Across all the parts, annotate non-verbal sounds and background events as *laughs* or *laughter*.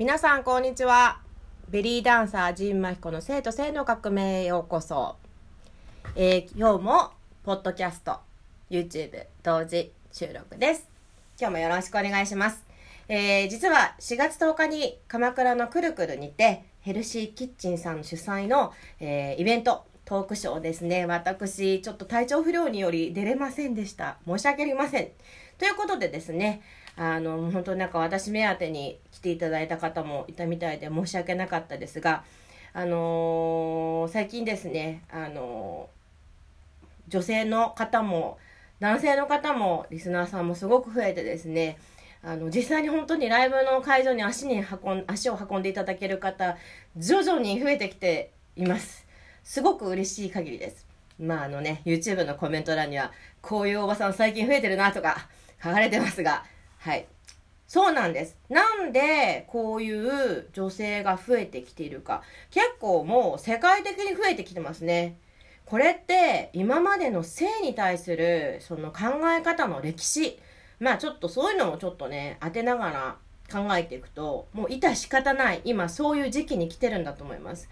皆さんこんにちはベリーダンサージンマヒコの生と性の革命へようこそ、えー、今日もポッドキャスト YouTube 同時収録です今日もよろしくお願いします、えー、実は4月10日に鎌倉のくるくるにてヘルシーキッチンさん主催の、えー、イベントトークショーですね。私、ちょっと体調不良により出れませんでした。申し訳ありません。ということでですね、あの、本当になんか私目当てに来ていただいた方もいたみたいで申し訳なかったですが、あのー、最近ですね、あのー、女性の方も、男性の方も、リスナーさんもすごく増えてですね、あの、実際に本当にライブの会場に足に運ん、足を運んでいただける方、徐々に増えてきています。すごく嬉しい限りです。まああのね、YouTube のコメント欄には、こういうおばさん最近増えてるなとか書かれてますが、はい。そうなんです。なんで、こういう女性が増えてきているか。結構もう世界的に増えてきてますね。これって今までの性に対するその考え方の歴史。まあちょっとそういうのもちょっとね、当てながら考えていくと、もう致し方ない。今そういう時期に来てるんだと思います。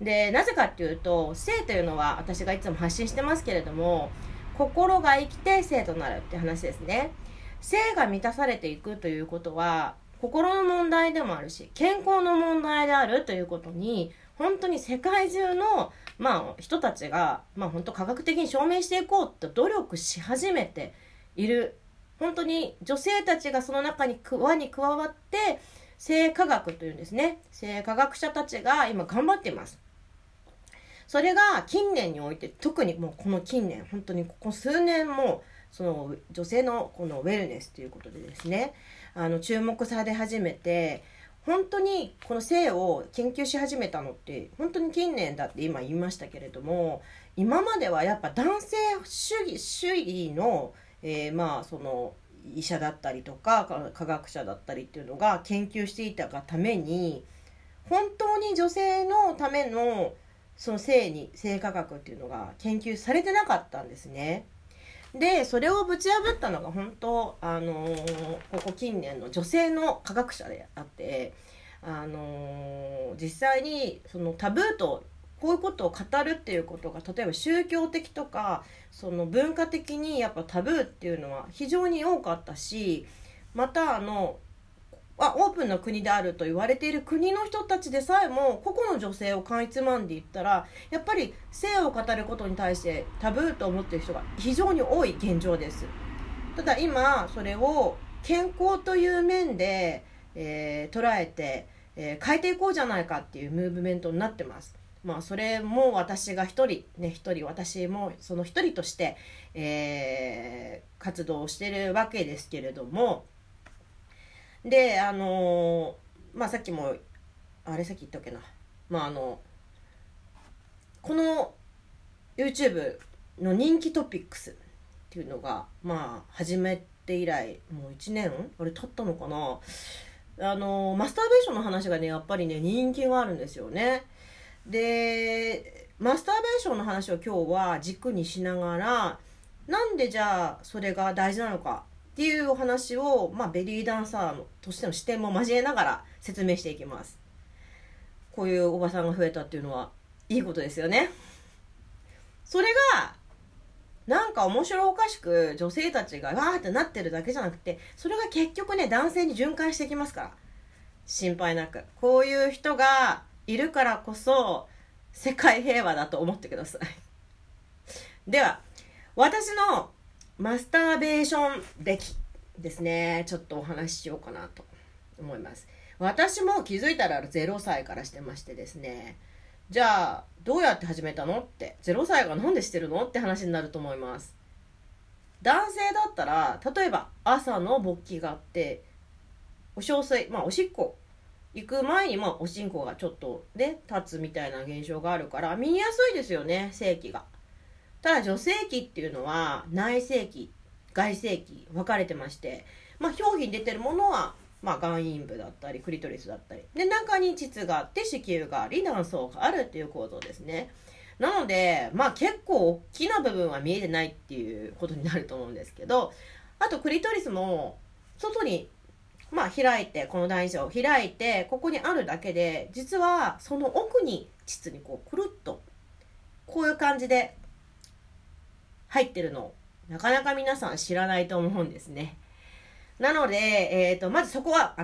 でなぜかっていうと性というのは私がいつも発信してますけれども心が生きて性となるって話ですね性が満たされていくということは心の問題でもあるし健康の問題であるということに本当に世界中の、まあ、人たちが、まあ、本当科学的に証明していこうと努力し始めている。本当に女性たちがその中に輪に加わって性科学というんですね。性科学者たちが今頑張っています。それが近年において特にもうこの近年本当にここ数年もその女性のこのウェルネスということでですねあの注目され始めて本当にこの性を研究し始めたのって本当に近年だって今言いましたけれども今まではやっぱ男性主義主義の、えー、まあその医者だったりとか科学者だったりっていうのが研究していたがために本当に女性のためのその性に性科学っていうのが研究されてなかったんですね。でそれをぶち破ったのが本当あのー、ここ近年の女性の科学者であって、あのー、実際にそのタブーとこういうことを語るっていうことが例えば宗教的とかその文化的にやっぱタブーっていうのは非常に多かったしまたあのあオープンな国であると言われている国の人たちでさえも個々の女性をかいつまんでいったらやっぱり性を語ることに対してタブーと思っている人が非常に多い現状です。ただ今それを健康という面で、えー、捉えて、えー、変えていこうじゃないかっていうムーブメントになってます。まあそれも私が一人ね一人私もその一人として、えー、活動をしてるわけですけれどもであのまあさっきもあれさっき言ったっけな。まああのこの YouTube の人気トピックスっていうのがまあ始めて以来もう1年あれ経ったのかな。あのマスターベーションの話がねやっぱりね人気があるんですよね。でマスターベーションの話を今日は軸にしながらなんでじゃあそれが大事なのかっていうお話を、まあ、ベリーダンサーのとしての視点も交えながら説明していきます。こういうおばさんが増えたっていうのはいいことですよね。それがなんか面白おかしく女性たちがわーってなってるだけじゃなくてそれが結局ね男性に循環していきますから。心配なく。こういう人がいるからこそ世界平和だと思ってください。では私のマスターベーション歴ですね。ちょっとお話ししようかなと思います。私も気づいたら0歳からしてましてですね。じゃあどうやって始めたのって。0歳が何でしてるのって話になると思います。男性だったら例えば朝の勃起があってお小水まあおしっこ。行く前にまあおしんこがちょっとね立つみたいな現象があるから見やすいですよね性器が。ただ女性器っていうのは内性器外性器分かれてまして、まあ、表皮に出てるものは、まあ、眼陰部だったりクリトリスだったり。で中に膣があって子宮があり卵巣があるっていう構造ですね。なのでまあ結構大きな部分は見えてないっていうことになると思うんですけどあとクリトリスも外にまあ開いてこの台帳を開いてここにあるだけで実はその奥に膣にこうくるっとこういう感じで入ってるのなかなか皆さん知らないと思うんですね。なので、えーと、まずそこは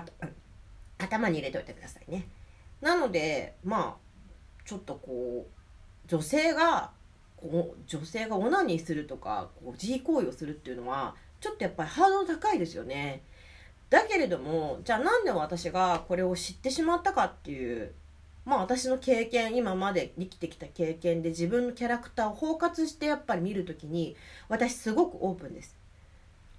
頭に入れておいてくださいね。なのでまあちょっとこう女性がこう女性がオナニーするとかこう自慰行為をするっていうのはちょっとやっぱりハードル高いですよね。だけれどもじゃあなんで私がこれを知ってしまったかっていうまあ私の経験今まで生きてきた経験で自分のキャラクターを包括してやっぱり見る時に私すごくオープンです。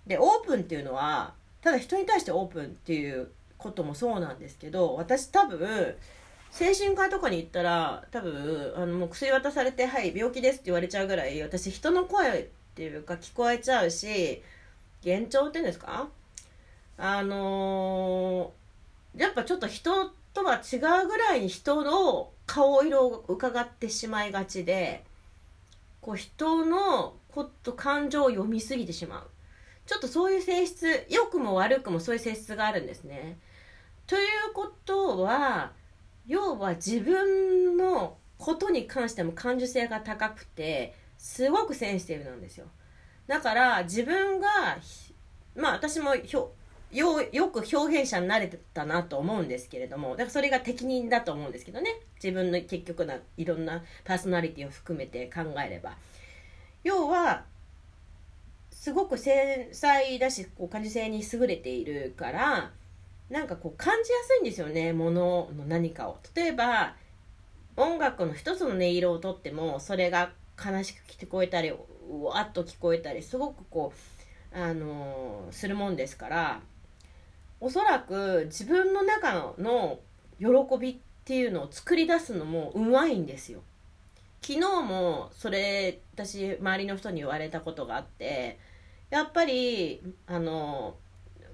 でオープンっていうのはただ人に対してオープンっていうこともそうなんですけど私多分精神科とかに行ったら多分あのもう薬渡されて「はい病気です」って言われちゃうぐらい私人の声っていうか聞こえちゃうし幻聴っていうんですか？あのー、やっぱちょっと人とは違うぐらいに人の顔色を伺ってしまいがちでこう人のこと感情を読みすぎてしまうちょっとそういう性質良くも悪くもそういう性質があるんですね。ということは要は自分のことに関しても感受性が高くてすごくセンシティブなんですよ。だから自分がまあ私もひょよよく表現者になれてたなと思うんですけれどもだからそれが適任だと思うんですけどね。自分の結局ないろんなパーソナリティを含めて考えれば。要はすごく繊細だしこう感受性に優れているからなんかこう感じやすいんですよねものの何かを。例えば音楽の一つの音色をとってもそれが悲しく聞こえたりわっと聞こえたりすごくこうあの、するもんですからおそらく自分の中の喜びっていうのを作り出すのもうまいんですよ。昨日もそれ私周りの人に言われたことがあってやっぱりあの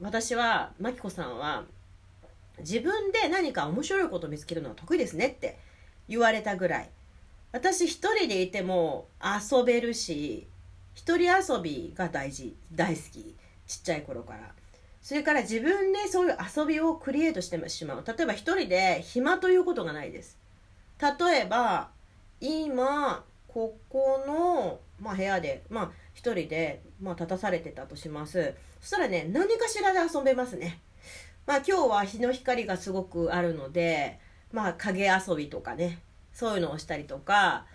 私は真紀子さんは自分で何か面白いことを見つけるのは得意ですねって言われたぐらい私一人でいても遊べるし一人遊びが大事大好きちっちゃい頃からそれから自分でそういう遊びをクリエイトしてしまう。例えば一人で暇ということがないです。例えば今ここの、まあ、部屋で、まあ、一人で、まあ、立たされてたとします。そしたらね何かしらで遊べますね。まあ今日は日の光がすごくあるのでまあ影遊びとかねそういうのをしたりとか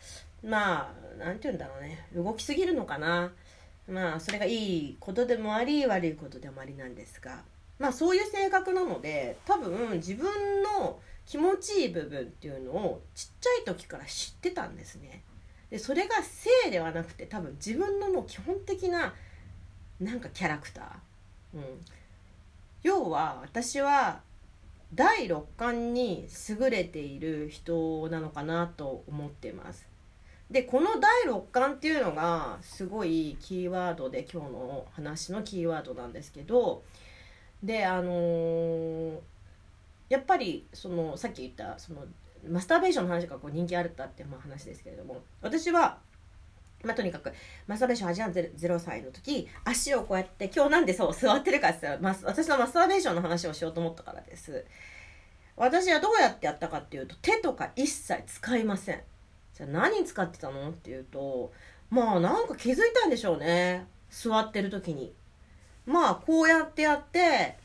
まあ何て言うんだろうね。動きすぎるのかな。まあそれがいいことでもあり悪いことでもありなんですがまあそういう性格なので多分自分の気持ちいい部分っていうのをちっちゃい時から知ってたんですね。でそれが性ではなくて多分自分のもう基本的ななんかキャラクター。うん、要は私は第六感に優れている人なのかなと思ってます。でこの第六感っていうのがすごいキーワードで今日の話のキーワードなんですけどであのー、やっぱりそのさっき言ったそのマスターベーションの話がこう人気あるったってまあ話ですけれども私はまあ、とにかくマスターベーション始まる0歳の時足をこうやって今日なんでそう座ってるかって言ったら私のマスターベーションの話をしようと思ったからです。私はどうやってやったかっていうと手とか一切使いません。じゃあ何使ってたの？っていうとまあなんか気づいたんでしょうね座ってる時にまあこうやってやって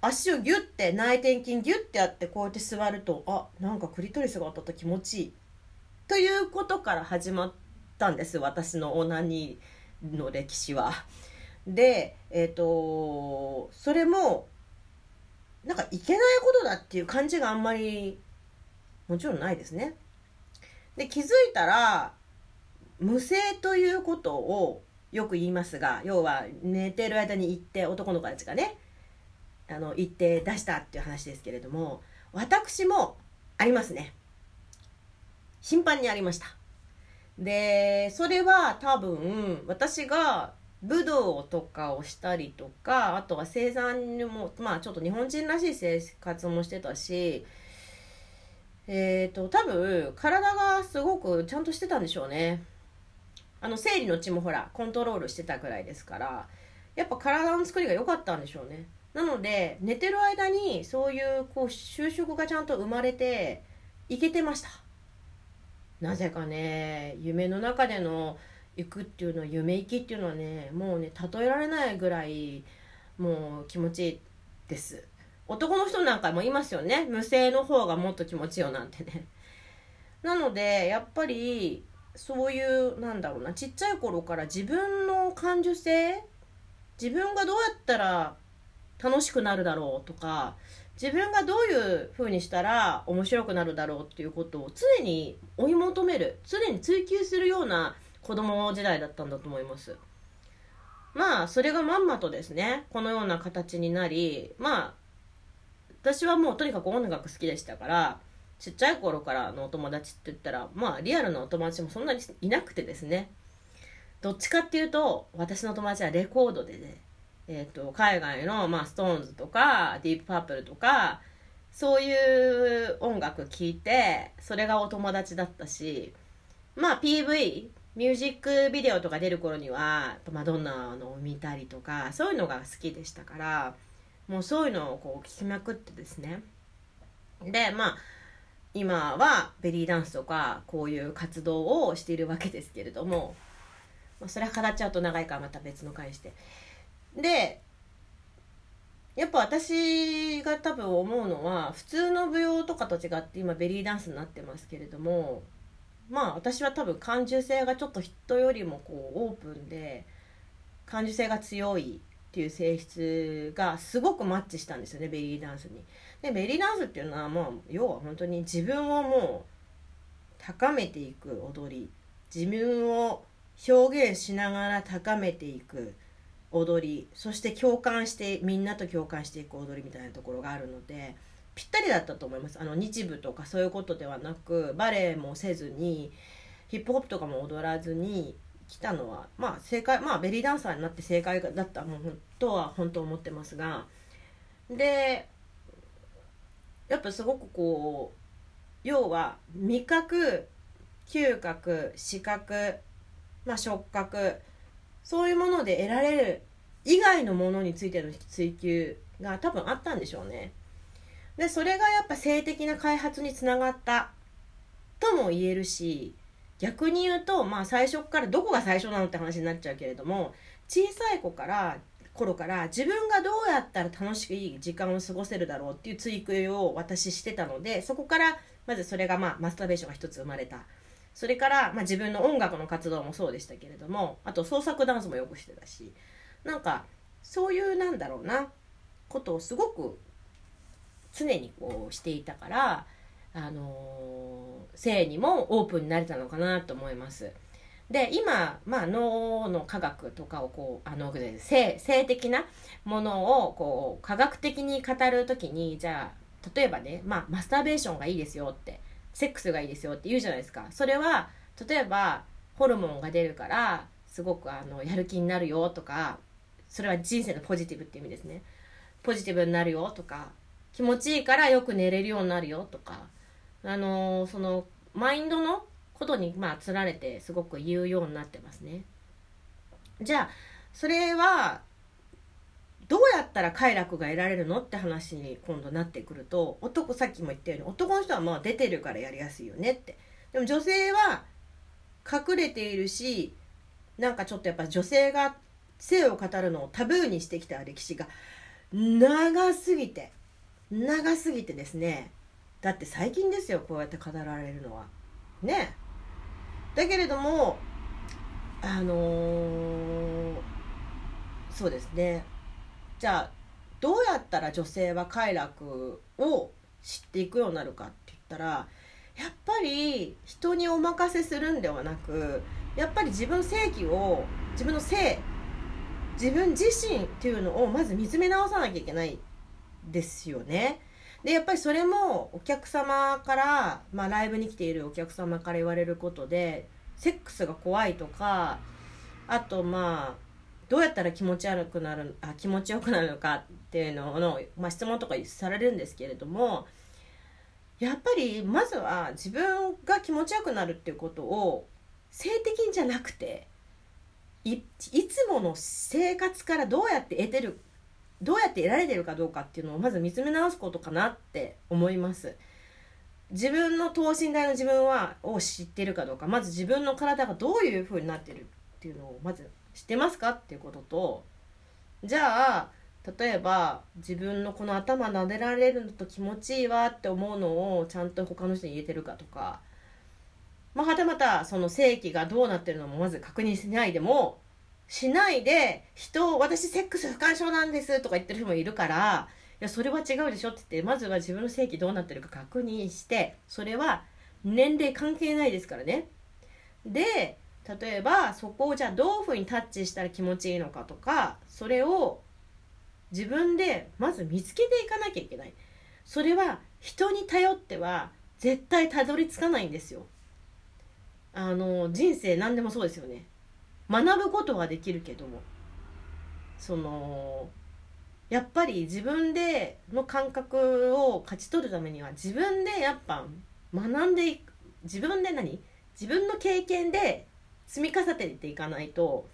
足をギュッて内転筋ギュッてやってこうやって座るとあなんかクリトリスが当たった気持ちいいということから始まったんです私のオナニーの歴史は。でえっ、ー、とそれもなんかいけないことだっていう感じがあんまりもちろんないですね。で気づいたら無声ということをよく言いますが要は寝てる間に行って男の子たちがねあの言って出したっていう話ですけれども私もありますね。頻繁にありました。でそれは多分私が武道とかをしたりとかあとは生産にもまあちょっと日本人らしい生活もしてたしえっ、ー、と多分体がすごくちゃんとしてたんでしょうね。あの生理の血もほらコントロールしてたぐらいですからやっぱ体の作りが良かったんでしょうね。なので寝てる間にそういうこう就職がちゃんと生まれていけてました。なぜかね夢の中での行くっていうのは夢行きっていうのはねもうね例えられないぐらいもう気持ちいいです。男の人なんかもいますよね。無声の方がもっと気持ちいいよなんてね。*laughs* なのでやっぱりそういうなんだろうなちっちゃい頃から自分の感受性自分がどうやったら楽しくなるだろうとか自分がどういう風にしたら面白くなるだろうっていうことを常に追い求める常に追求するような子供時代だったんだと思います。まあそれがまんまとですねこのような形になりまあ私はもうとにかく音楽好きでしたからちっちゃい頃からのお友達って言ったらまあリアルなお友達もそんなにいなくてですね。どっちかっていうと私の友達はレコードでねえーと、海外の、まあ、ストーンズとかディープパープルとかそういう音楽聴いてそれがお友達だったしまあ PV ミュージックビデオとか出る頃にはマドンナのを見たりとかそういうのが好きでしたからもうそういうのをこう聞きまくってですね。でまあ今はベリーダンスとかこういう活動をしているわけですけれども、まあ、それは語っちゃうと長いからまた別の回して。でやっぱ私が多分思うのは普通の舞踊とかと違って今ベリーダンスになってますけれどもまあ私は多分感受性がちょっと人よりもこうオープンで感受性が強いっていう性質がすごくマッチしたんですよねベリーダンスに。でベリーダンスっていうのはまあ要は本当に自分をもう高めていく踊り。自分を表現しながら高めていく踊り。そして共感してみんなと共感していく踊りみたいなところがあるのでぴったりだったと思います。あの日舞とかそういうことではなくバレエもせずにヒップホップとかも踊らずに来たのはまあ正解まあベリーダンサーになって正解だったもんとは本当思ってますがでやっぱすごくこう要は味覚嗅覚視覚、まあ、触覚そういうもので得られる以外のものについての追求が多分あったんでしょうね。でそれがやっぱ性的な開発につながったとも言えるし逆に言うとまあ最初からどこが最初なのって話になっちゃうけれども小さい子から頃から自分がどうやったら楽しくいい時間を過ごせるだろうっていう追求を私してたのでそこからまずそれがまあマスターベーションが一つ生まれた。それから、まあ、自分の音楽の活動もそうでしたけれどもあと創作ダンスもよくしてたしなんかそういうなんだろうなことをすごく常にこうしていたからあのー、性にもオープンになれたのかなと思います。で今、まあ、脳の科学とかをこうあの性性的なものをこう科学的に語る時にじゃあ例えばね、まあ、マスターベーションがいいですよってセックスがいいですよって言うじゃないですかそれは例えばホルモンが出るからすごくあのやる気になるよとかそれは人生のポジティブって意味ですねポジティブになるよとか気持ちいいからよく寝れるようになるよとかあのそのマインドのことにまあつられてすごく言うようになってますね。じゃあそれはどうやったら快楽が得られるのって話に今度なってくると男さっきも言ったように男の人はまあ出てるからやりやすいよねって。でも女性は隠れているしなんかちょっとやっぱ女性が性を語るのをタブーにしてきた歴史が長すぎて長すぎてですね。だって最近ですよこうやって語られるのは。ね。だけれどもあのー、そうですね。じゃあどうやったら女性は快楽を知っていくようになるかって言ったらやっぱり人にお任せするんではなくやっぱり自分の正義を自分の性自分自身っていうのをまず見つめ直さなきゃいけないですよね。でやっぱりそれもお客様から、まあ、ライブに来ているお客様から言われることでセックスが怖いとかあとまあどうやったら気持ち悪くなるあ気持ちよくなるのかっていうのの、まあ、質問とかされるんですけれどもやっぱりまずは自分が気持ちよくなるっていうことを性的じゃなくていいつもの生活からどうやって得てるどうやって得られてるかどうかっていうのをまず見つめ直すことかなって思います。自分の等身大の自分はを知ってるかどうかまず自分の体がどういう風になってるっていうのをまず知ってますかっていうこととじゃあ例えば自分のこの頭撫でられるのと気持ちいいわって思うのをちゃんと他の人に言えてるかとかまあ、はたまたその性器がどうなってるのもまず確認しないでもしないで人を私セックス不干渉なんですとか言ってる人もいるからいやそれは違うでしょって言ってまずは自分の性器どうなってるか確認してそれは年齢関係ないですからね。で例えばそこをじゃあどういうふうにタッチしたら気持ちいいのかとかそれを自分でまず見つけていかなきゃいけない。それは人に頼っては絶対たどり着かないんですよ。あの人生何でもそうですよね。学ぶことはできるけどもそのやっぱり自分での感覚を勝ち取るためには自分でやっぱ学んでいく自分で何自分の経験で積み重ねていかないと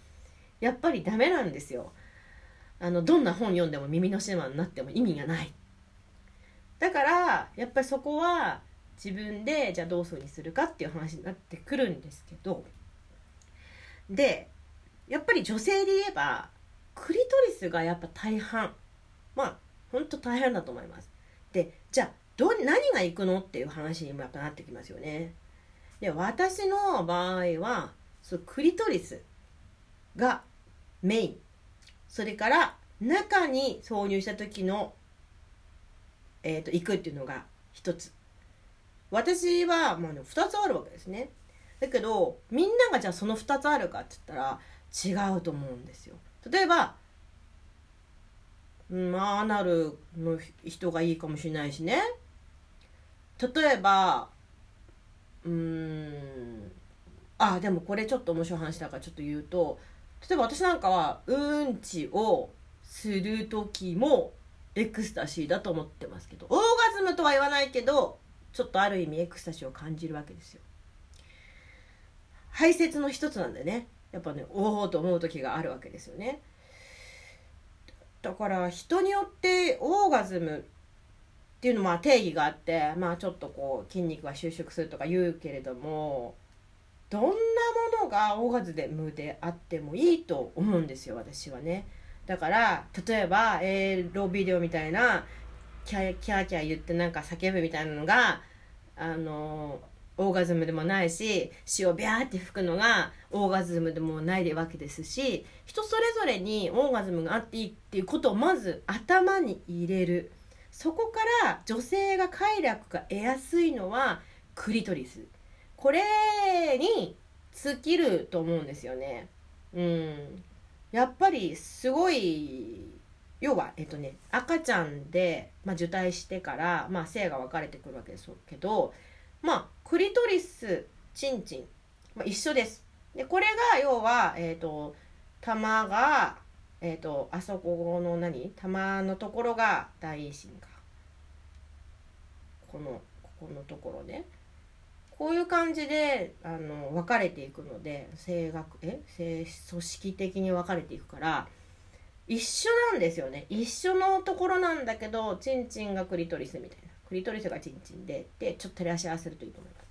やっぱりダメなんですよ。あのどんな本読んでも耳の島になっても意味がない。だからやっぱりそこは自分でじゃあどうするにするかっていう話になってくるんですけどでやっぱり女性で言えばクリトリスがやっぱ大半。まあほんと大変だと思います。でじゃあど何がいくのっていう話にもやっぱなってきますよね。で私の場合はそのクリトリスがメイン。それから中に挿入した時のえーと、と行くっていうのが一つ。私は、まあね、2つあるわけですね。だけどみんながじゃあその2つあるかって言ったら違うと思うんですよ。例えばまあアナルの人がいいかもしれないしね。例えばうんあでもこれちょっと面白い話だからちょっと言うと例えば私なんかはうんちをする時もエクスタシーだと思ってますけどオーガズムとは言わないけどちょっとある意味エクスタシーを感じるわけですよ。排泄の一つなんでね。やっぱねおおと思う時があるわけですよね。だから人によってオーガズムっていうのは定義があってまあちょっとこう筋肉が収縮するとか言うけれどもどんなものがオーガズムであってもいいと思うんですよ私はね。だから例えばエロビデオみたいなキャキャーキャー言ってなんか叫ぶみたいなのがあのオーガズムでもないし血をビャーって吹くのがオーガズムでもないわけですし人それぞれにオーガズムがあっていいっていうことをまず頭に入れる。そこから女性が快楽が得やすいのはクリトリス。これに尽きると思うんですよね。うん。やっぱりすごい要は、えっとね、赤ちゃんで、まあ、受胎してから、まあ、性が分かれてくるわけですけど、まあ、クリトリスチンチン、まあ、一緒です。でこれが要は、えっ、ー、と玉が、えっ、ー、とあそこの何？玉のところが大心か。このここのところね。こういう感じであの分かれていくので性学え？性組織的に分かれていくから。一緒なんですよね。一緒のところなんだけどチンチンがクリトリスみたいな。クリトリスがチンチンででちょっと照らし合わせるといいと思います。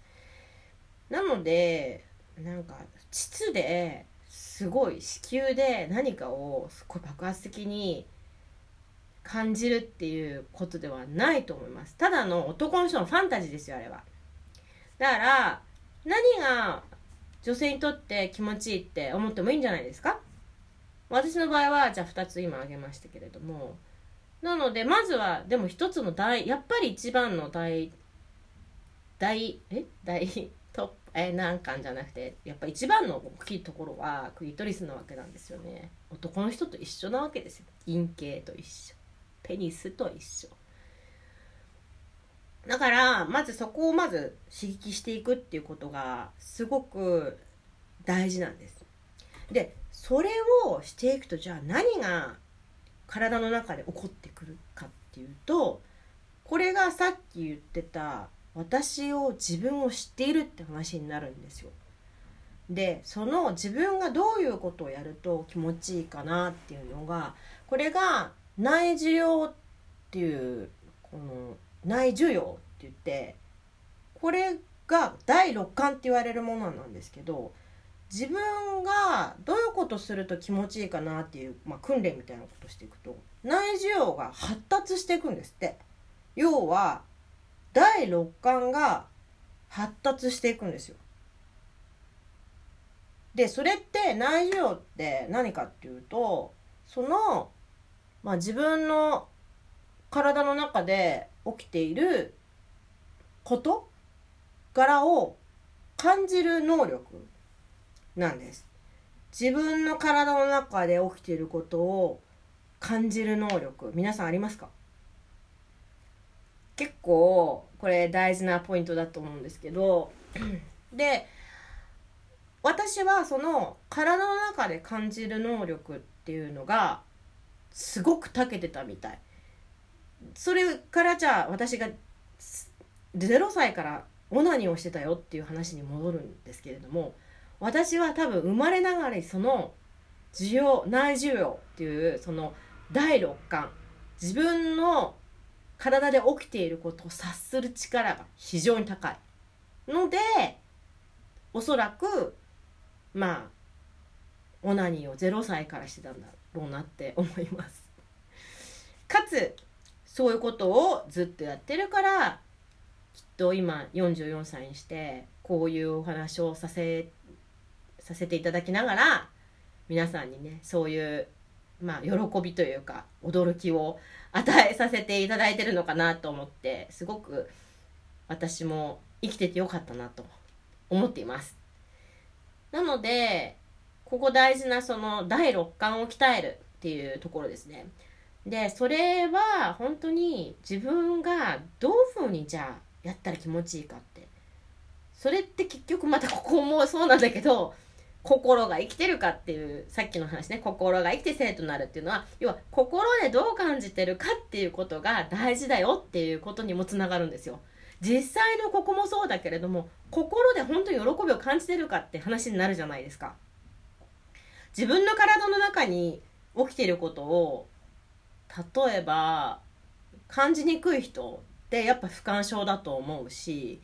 なのでなんか膣ですごい子宮で何かをすごい爆発的に感じるっていうことではないと思います。ただの男の人のファンタジーですよあれは。だから何が女性にとって気持ちいいって思ってもいいんじゃないですか。私の場合はじゃあ2つ今挙げましたけれどもなのでまずはでも一つの大やっぱり一番の大大え？大 *laughs* トップえ難関じゃなくてやっぱ一番の大きいところはクリトリスなわけなんですよね。男の人と一緒なわけですよ。陰茎と一緒。ペニスと一緒。だからまずそこをまず刺激していくっていうことがすごく大事なんです。でそれをしていくとじゃあ何が体の中で起こってくるかっていうとこれがさっき言ってた私を自分を知っているって話になるんですよ。でその自分がどういうことをやると気持ちいいかなっていうのがこれが内受容っていうこの内受容って言ってこれが第六感って言われるものなんですけど自分がどういうことすると気持ちいいかなっていう、まあ、訓練みたいなことしていくと内受容が発達していくんですって。要は第六感が発達していくんですよ。でそれって内受容って何かっていうとその、まあ、自分の体の中で起きていること柄を感じる能力なんです。自分の体の中で起きていることを感じる能力皆さんありますか？結構これ大事なポイントだと思うんですけど *clears throat* で私はその体の中で感じる能力っていうのがすごく長けてたみたいそれからじゃあ私が0歳からオナニーをしてたよっていう話に戻るんですけれども私は多分生まれながらにその需要内需要っていうその第六感自分の体で起きていることを察する力が非常に高いのでおそらくまあオナニーを0歳からしてたんだろうなって思います。かつそういうことをずっとやってるからきっと今44歳にしてこういうお話をさせてさせていただきながら皆さんにねそういうまあ喜びというか驚きを与えさせていただいてるのかなと思ってすごく私も生きててよかったなと思っています。なのでここ大事なその第六感を鍛えるっていうところですね。でそれは本当に自分がどういうふうにじゃあやったら気持ちいいかってそれって結局またここもそうなんだけど心が生きてるかっていうさっきの話ね心が生きて生となるっていうのは要は心でどう感じてるかっていうことが大事だよっていうことにもつながるんですよ。実際のここもそうだけれども心で本当に喜びを感じてるかって話になるじゃないですか。自分の体の中に起きてることを例えば感じにくい人ってやっぱ不干渉だと思うし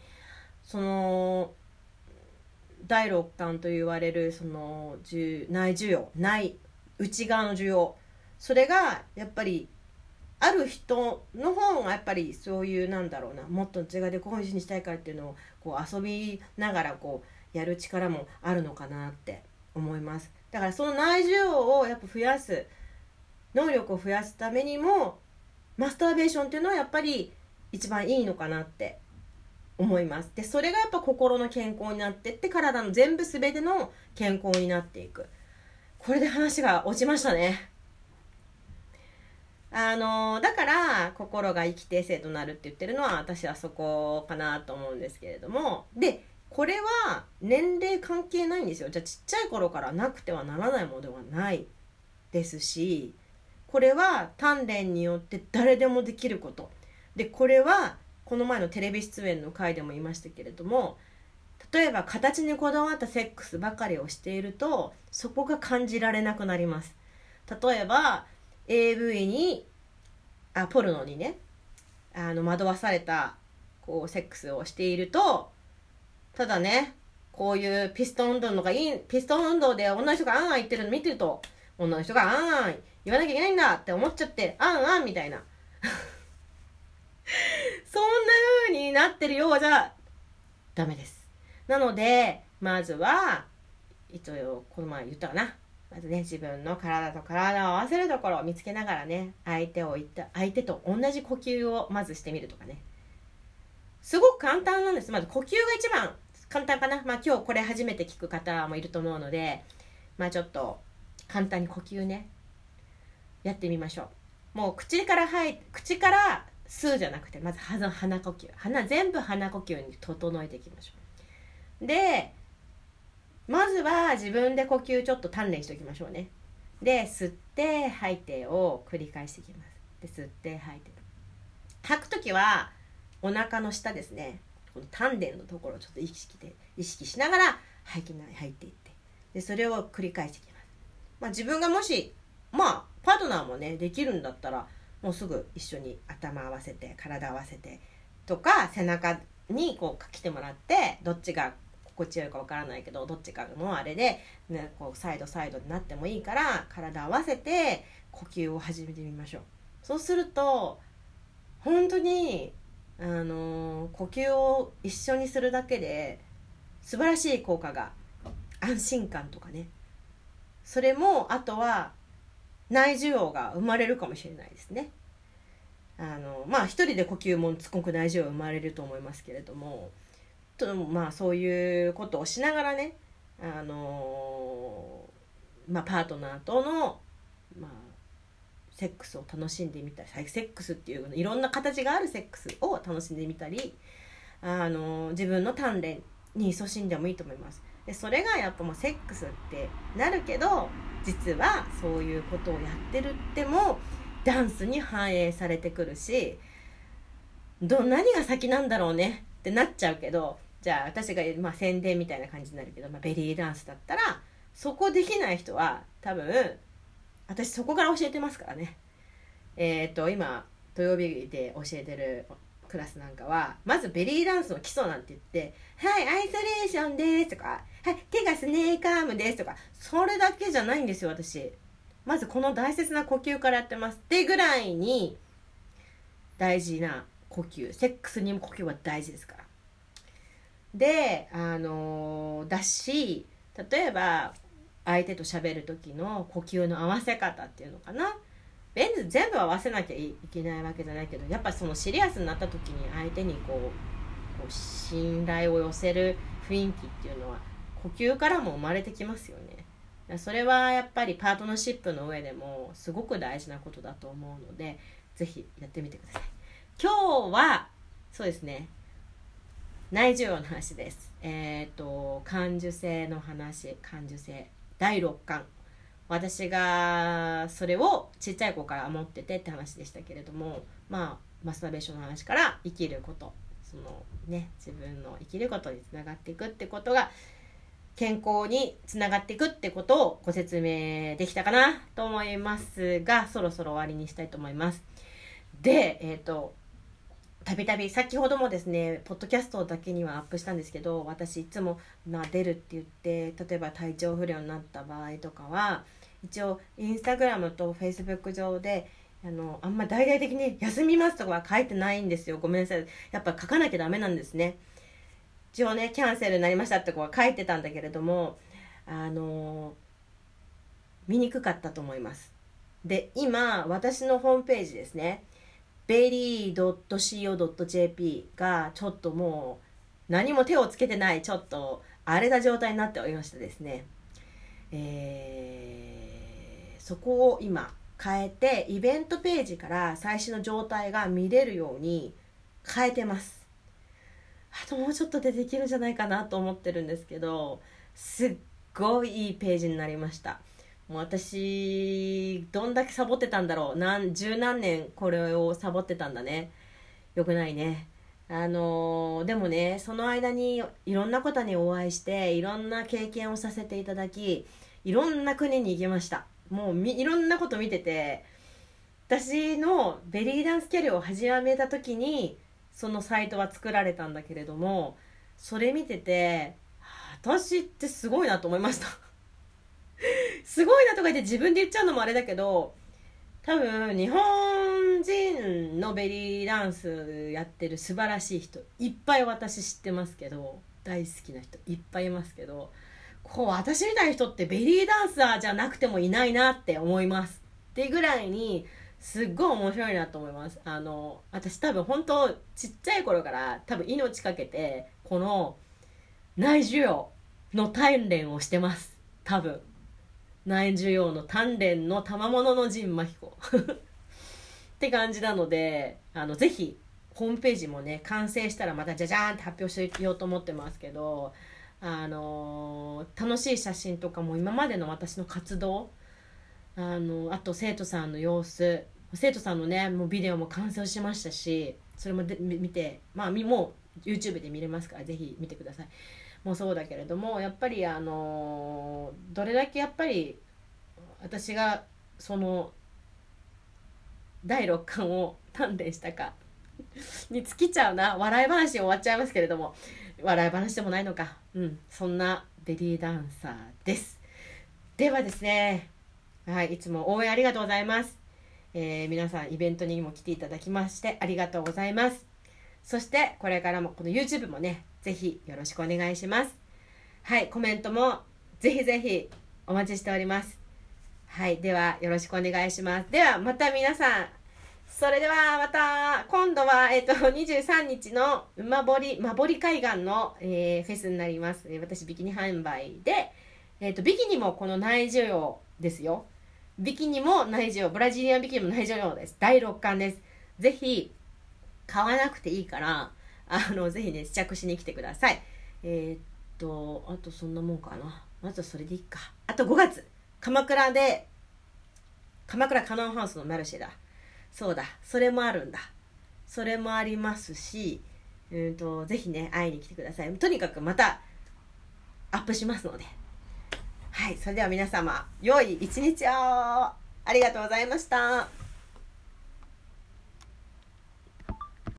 その第六感と言われるその内需要内内側の需要それがやっぱりある人の方がやっぱりそういうなんだろうなもっと内側でこういうふうにしたいかっていうのをこう遊びながらこうやる力もあるのかなって思いますだからその内需要をやっぱ増やす能力を増やすためにもマスターベーションっていうのはやっぱり一番いいのかなって思います。でそれがやっぱ心の健康になってって体の全部全ての健康になっていく。これで話が落ちましたね。あのだから心が生きて生となるって言ってるのは私はそこかなと思うんですけれども。でこれは年齢関係ないんですよ。じゃあちっちゃい頃からなくてはならないものではない。ですしこれは鍛錬によって誰でもできること。でこれはこの前のテレビ出演の回でも言いましたけれども例えば形にこだわったセックスばかりをしているとそこが感じられなくなります。例えば AV にあポルノにねあの惑わされたこうセックスをしているとただねこういうピストン運動のがいいピストン運動で女の人があんあん言ってるの見てると女の人があんあん言わなきゃいけないんだって思っちゃってあんあんみたいな。そんな風になってるようじゃダメです。なのでまずは一応この前言ったかな。まずね自分の体と体を合わせるところを見つけながらね相手を言った相手と同じ呼吸をまずしてみるとかね。すごく簡単なんです。まず呼吸が一番簡単かな。まあ今日これ初めて聞く方もいると思うのでまあちょっと簡単に呼吸ねやってみましょう。もう口から吐い口から吸うじゃなくてまず鼻鼻呼吸。鼻全部鼻呼吸に整えていきましょう。でまずは自分で呼吸ちょっと鍛錬しておきましょうね。で吸って吐いてを繰り返していきます。で吸って吐いて。吐く時はお腹の下ですね。この丹田のところをちょっと意識で意識しながら吐きな吐いていって。でそれを繰り返していきます、まあ、自分がもしまあパートナーもねできるんだったらもうすぐ一緒に頭合わせて体合わせてとか背中にこう来てもらってどっちが心地よいかわからないけどどっちかのあれで、ね、こうサイドサイドになってもいいから体合わせて呼吸を始めてみましょう。そうすると本当にあのー、呼吸を一緒にするだけで素晴らしい効果が安心感とかね。それもあとは内需要が生まれるかもしれないですね。あのまあ一人で呼吸もすごく内需要生まれると思いますけれどもとまあそういうことをしながらねあのまあパートナーとのまあセックスを楽しんでみたりセックスっていういろんな形があるセックスを楽しんでみたりあの自分の鍛錬に勤しんでもいいと思います。でそれがやっぱもうセックスってなるけど実はそういうことをやってるってもダンスに反映されてくるしど何が先なんだろうねってなっちゃうけどじゃあ私が、まあ、宣伝みたいな感じになるけど、まあ、ベリーダンスだったらそこできない人は多分私そこから教えてますからね。えっ、と今土曜日で教えてるクラスなんかはまずベリーダンスの基礎なんて言って「はいアイソレーションです」とか「はい手がスネーカームです」とかそれだけじゃないんですよ私。まずこの大切な呼吸からやってます。ってぐらいに大事な呼吸。セックスにも呼吸は大事ですから。であのだし例えば相手と喋る時の呼吸の合わせ方っていうのかな。別に全部合わせなきゃいけないわけじゃないけどやっぱそのシリアスになった時に相手にこうこう信頼を寄せる雰囲気っていうのは呼吸からも生まれてきますよねそれはやっぱりパートナーシップの上でもすごく大事なことだと思うので是非やってみてください今日はそうですね内需要の話です。えっ、ー、と、感受性の話、感受性。第6巻。私がそれをちっちゃい子から持っててって話でしたけれども、まあ、マスターベーションの話から生きること、そのね、自分の生きることにつながっていくってことが、健康につながっていくってことをご説明できたかなと思いますが、そろそろ終わりにしたいと思います。で、えっ、ー、と、たびたび先ほどもですねポッドキャストだけにはアップしたんですけど私いつも、まあ、出るって言って例えば体調不良になった場合とかは一応インスタグラムとフェイスブック上であのあんま大々的に「休みます」とかは書いてないんですよ。ごめんなさい。やっぱ書かなきゃダメなんですね。一応ねキャンセルになりましたって子は書いてたんだけれどもあの見にくかったと思います。で今私のホームページですねベリー .co.jp がちょっともう何も手をつけてないちょっと荒れた状態になっておりましてですね、えー、そこを今変えてイベントページから最新の状態が見れるように変えてます。あともうちょっとでできるんじゃないかなと思ってるんですけどすっごいいいページになりました。もう私どんだけサボってたんだろう。何十何年これをサボってたんだね。よくないね。あのー、でもねその間にいろんな方にお会いしていろんな経験をさせていただきいろんな国に行きました。もういろんなこと見てて私のベリーダンスキャリアを始めた時にそのサイトは作られたんだけれどもそれ見てて私ってすごいなと思いました。*laughs* すごいなとか言って自分で言っちゃうのもあれだけど多分日本人のベリーダンスやってる素晴らしい人いっぱい私知ってますけど大好きな人いっぱいいますけどこう私みたいな人ってベリーダンサーじゃなくてもいないなって思います。ってぐらいにすっごい面白いなと思います。あの私多分本当ちっちゃい頃から多分命かけてこの内需要の鍛錬をしてます。多分。内需要の鍛錬の賜物の陣真彦。*laughs* って感じなのであのぜひホームページもね完成したらまたじゃじゃーんって発表してようと思ってますけどあの、楽しい写真とかも今までの私の活動あのあと生徒さんの様子。生徒さんのねもうビデオも完成しましたしそれもで見てまあもう YouTube で見れますからぜひ見てください。もうそうだけれどもやっぱりあのどれだけやっぱり私がその第6巻を鍛錬したか *laughs* に尽きちゃうな笑い話終わっちゃいますけれども笑い話でもないのか。うんそんなベリーダンサーです。ではですねはいいつも応援ありがとうございます、えー、皆さんイベントにも来ていただきましてありがとうございます。そしてこれからもこの YouTube もねぜひよろしくお願いします。はいコメントもぜひぜひお待ちしております。はいではよろしくお願いします。ではまた皆さんそれではまた今度は、えっと、23日の馬堀馬堀海岸の、えー、フェスになります、私ビキニ販売で、えっと、ビキニもこの内需要ですよ。ビキニも内需要ブラジリアンビキニも内需要です。第6巻です。ぜひ買わなくていいからあのぜひね試着しに来てください。えー、っとあとそんなもんかな。まずはそれでいいか。あと5月。鎌倉で鎌倉カノンハウスのマルシェだ。そうだ。それもあるんだ。それもありますしうんとぜひね会いに来てください。とにかくまたアップしますので。はいそれでは皆様良い一日を。ありがとうございました。